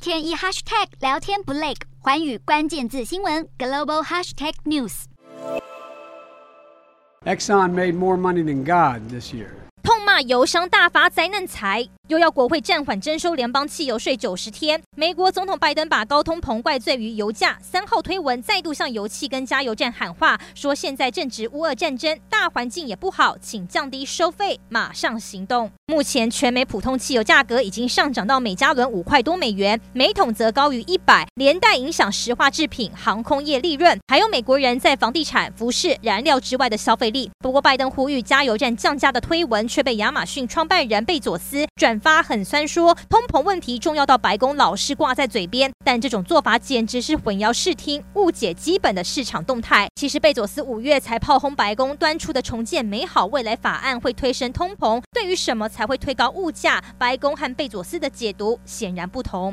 天一 hashtag 聊天不累，寰宇关键字新闻 global hashtag news。Exxon made more money than God this year。 油商大发灾难财。又要国会暂缓征收联邦汽油税九十天。美国总统拜登把高通膨怪罪于油价，三号推文再度向油气跟加油站喊话，说现在正值乌俄战争，大环境也不好，请降低收费，马上行动。目前全美普通汽油价格已经上涨到每加仑五块多美元，每桶则高于一百，连带影响石化制品、航空业利润，还有美国人在房地产、服饰、燃料之外的消费力。不过，拜登呼吁加油站降价的推文却被亚马逊创办人贝佐斯转发很酸，说通膨问题重要到白宫老是挂在嘴边，但这种做法简直是混淆视听，误解基本的市场动态。其实贝佐斯五月才炮轰白宫端出的重建美好未来法案会推升通膨，对于什么才会推高物价，白宫和贝佐斯的解读显然不同。